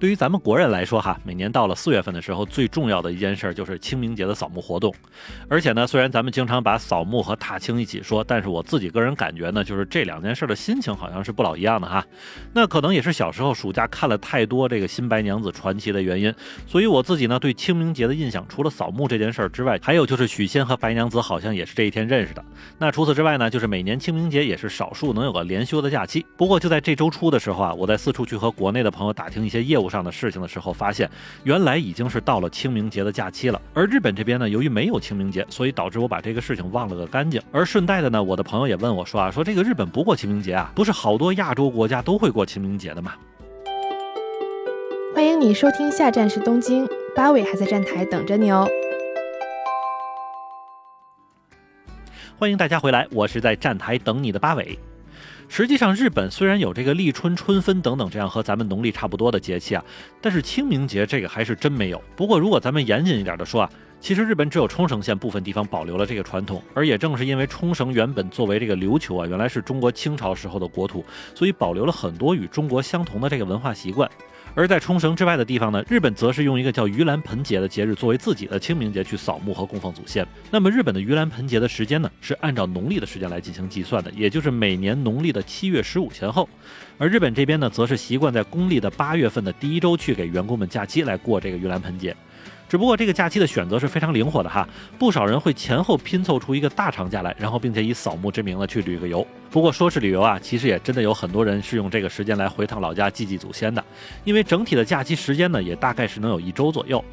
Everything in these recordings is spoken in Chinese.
对于咱们国人来说哈，每年到了四月份的时候，最重要的一件事就是清明节的扫墓活动。而且呢，虽然咱们经常把扫墓和踏青一起说，但是我自己个人感觉呢，就是这两件事的心情好像是不老一样的哈。那可能也是小时候暑假看了太多这个《新白娘子传奇》的原因，所以我自己呢对清明节的印象，除了扫墓这件事儿之外，还有就是许仙和白娘子好像也是这一天认识的。那除此之外呢，就是每年清明节也是少数能有个连休的假期。不过就在这周初的时候啊，我在四处去和国内的朋友打听一些业务上的事情的时候，发现原来已经是到了清明节的假期了。而日本这边呢，由于没有清明节，所以导致我把这个事情忘了个干净。而顺带的呢，我的朋友也问我说啊，说这个日本不过清明节啊，不是好多亚洲国家都会过清明节的吗？欢迎你收听，下站是东京，八尾还在站台等着你哦。欢迎大家回来，我是在站台等你的八尾。实际上，日本虽然有这个立春、春分等等这样和咱们农历差不多的节气啊，但是清明节这个还是真没有。不过，如果咱们严谨一点的说啊，其实日本只有冲绳县部分地方保留了这个传统，而也正是因为冲绳原本作为这个琉球啊，原来是中国清朝时候的国土，所以保留了很多与中国相同的这个文化习惯。而在冲绳之外的地方呢，日本则是用一个叫盂兰盆节的节日作为自己的清明节去扫墓和供奉祖先。那么日本的盂兰盆节的时间呢，是按照农历的时间来进行计算的，也就是每年农历的七月十五前后。而日本这边呢，则是习惯在公历的八月份的第一周去给员工们假期来过这个盂兰盆节。只不过这个假期的选择是非常灵活的哈，不少人会前后拼凑出一个大长假来，然后并且以扫墓之名呢去旅个游。不过说是旅游啊，其实也真的有很多人是用这个时间来回趟老家祭祭祖先的，因为整体的假期时间呢也大概是能有一周左右。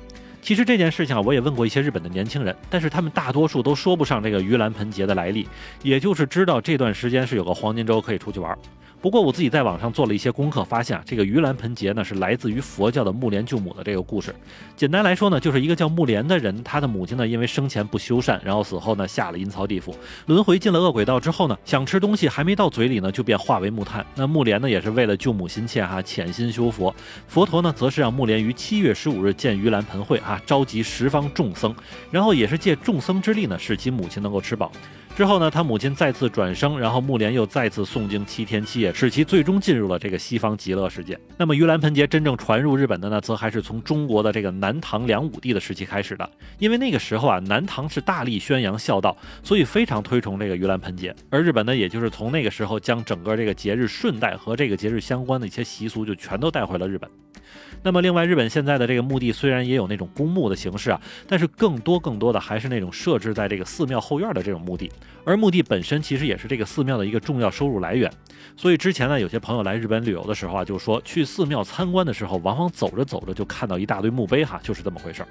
其实这件事情啊，我也问过一些日本的年轻人，但是他们大多数都说不上这个盂兰盆节的来历，也就是知道这段时间是有个黄金周可以出去玩。不过我自己在网上做了一些功课，发现啊，这个盂兰盆节呢是来自于佛教的木莲救母的这个故事。简单来说呢，就是一个叫木莲的人，他的母亲呢因为生前不修善，然后死后呢下了阴曹地府，轮回进了恶鬼道之后呢，想吃东西还没到嘴里呢，就变化为木炭。那木莲呢也是为了救母心切哈，潜心修佛。佛陀呢则是让木莲于七月十五日建盂兰盆会啊，召集十方众僧，然后也是借众僧之力呢，使其母亲能够吃饱。之后呢，他母亲再次转生，然后木莲又再次诵经七天七夜，使其最终进入了这个西方极乐世界。那么盂兰盆节真正传入日本的呢，则还是从中国的这个南唐梁武帝的时期开始的。因为那个时候啊，南唐是大力宣扬孝道，所以非常推崇这个盂兰盆节。而日本呢，也就是从那个时候将整个这个节日顺带和这个节日相关的一些习俗，就全都带回了日本。那么，另外，日本现在的这个墓地虽然也有那种公墓的形式啊，但是更多更多的还是那种设置在这个寺庙后院的这种墓地。而墓地本身其实也是这个寺庙的一个重要收入来源。所以之前呢，有些朋友来日本旅游的时候啊，就说去寺庙参观的时候，往往走着走着就看到一大堆墓碑哈，就是这么回事儿。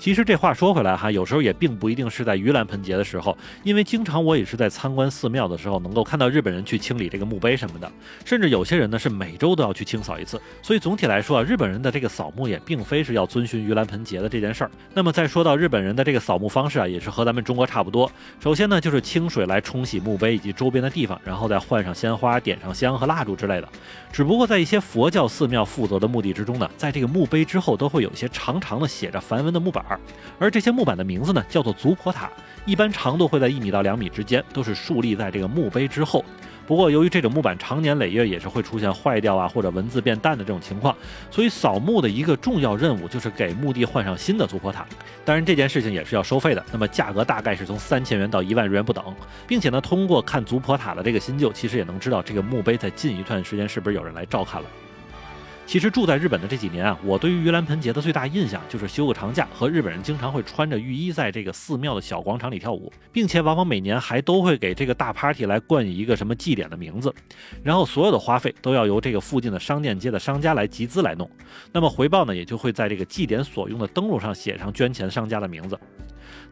其实这话说回来哈，有时候也并不一定是在盂兰盆节的时候，因为经常我也是在参观寺庙的时候，能够看到日本人去清理这个墓碑什么的，甚至有些人呢是每周都要去清扫一次。所以总体来说啊，日本人的这个扫墓也并非是要遵循盂兰盆节的这件事儿。那么再说到日本人的这个扫墓方式啊，也是和咱们中国差不多。首先呢，就是清水来冲洗墓碑以及周边的地方，然后再换上鲜花、点上香和蜡烛之类的。只不过在一些佛教寺庙负责的墓地之中呢，在这个墓碑之后都会有一些长长的写着梵文的木板。而这些木板的名字呢，叫做族婆塔，一般长度会在一米到两米之间，都是竖立在这个墓碑之后。不过，由于这种木板长年累月也是会出现坏掉啊，或者文字变淡的这种情况，所以扫墓的一个重要任务就是给墓地换上新的族婆塔。当然，这件事情也是要收费的，那么价格大概是从三千元到一万日元不等，并且呢，通过看族婆塔的这个新旧，其实也能知道这个墓碑在近一段时间是不是有人来照看了。其实住在日本的这几年啊，我对于盂兰盆节的最大印象就是休个长假，和日本人经常会穿着浴衣在这个寺庙的小广场里跳舞，并且往往每年还都会给这个大 party 来冠以一个什么祭典的名字，然后所有的花费都要由这个附近的商店街的商家来集资来弄，那么回报呢，也就会在这个祭典所用的灯笼上写上捐钱商家的名字。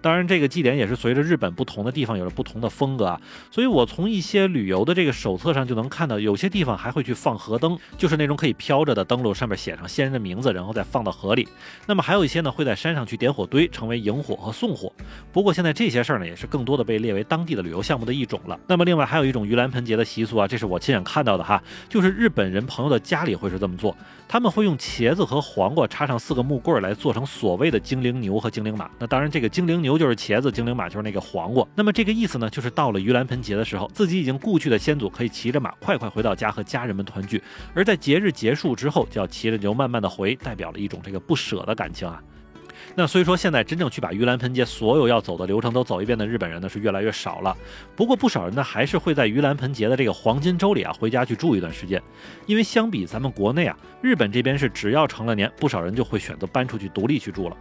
当然，这个祭典也是随着日本不同的地方有着不同的风格啊，所以我从一些旅游的这个手册上就能看到，有些地方还会去放河灯，就是那种可以飘着的灯笼，上面写上先人的名字，然后再放到河里。那么还有一些呢，会在山上去点火堆，成为萤火和送火。不过现在这些事儿呢，也是更多的被列为当地的旅游项目的一种了。那么另外还有一种盂兰盆节的习俗啊，这是我亲眼看到的哈，就是日本人朋友的家里会是这么做，他们会用茄子和黄瓜插上四个木棍来做成所谓的精灵牛和精灵马。那当然，这个精灵牛就是茄子，精灵马就是那个黄瓜。那么这个意思呢，就是到了盂兰盆节的时候，自己已经故去的先祖可以骑着马快快回到家和家人们团聚，而在节日结束之后，就要骑着牛慢慢的回，代表了一种这个不舍的感情啊。那所以说现在真正去把盂兰盆节所有要走的流程都走一遍的日本人呢是越来越少了，不过不少人呢还是会在盂兰盆节的这个黄金周里啊回家去住一段时间，因为相比咱们国内啊，日本这边是只要成了年，不少人就会选择搬出去独立去住了。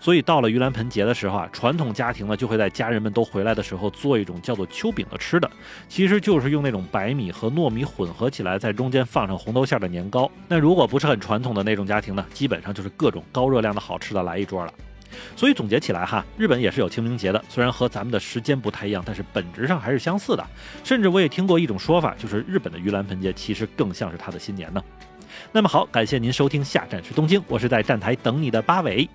所以到了盂兰盆节的时候啊，传统家庭呢就会在家人们都回来的时候做一种叫做秋饼的吃的，其实就是用那种白米和糯米混合起来，在中间放上红豆馅的年糕。那如果不是很传统的那种家庭呢，基本上就是各种高热量的好吃的来一桌了。所以总结起来哈，日本也是有清明节的，虽然和咱们的时间不太一样，但是本质上还是相似的。甚至我也听过一种说法，就是日本的盂兰盆节其实更像是他的新年呢。那么好，感谢您收听下站是东京，我是在站台等你的八尾。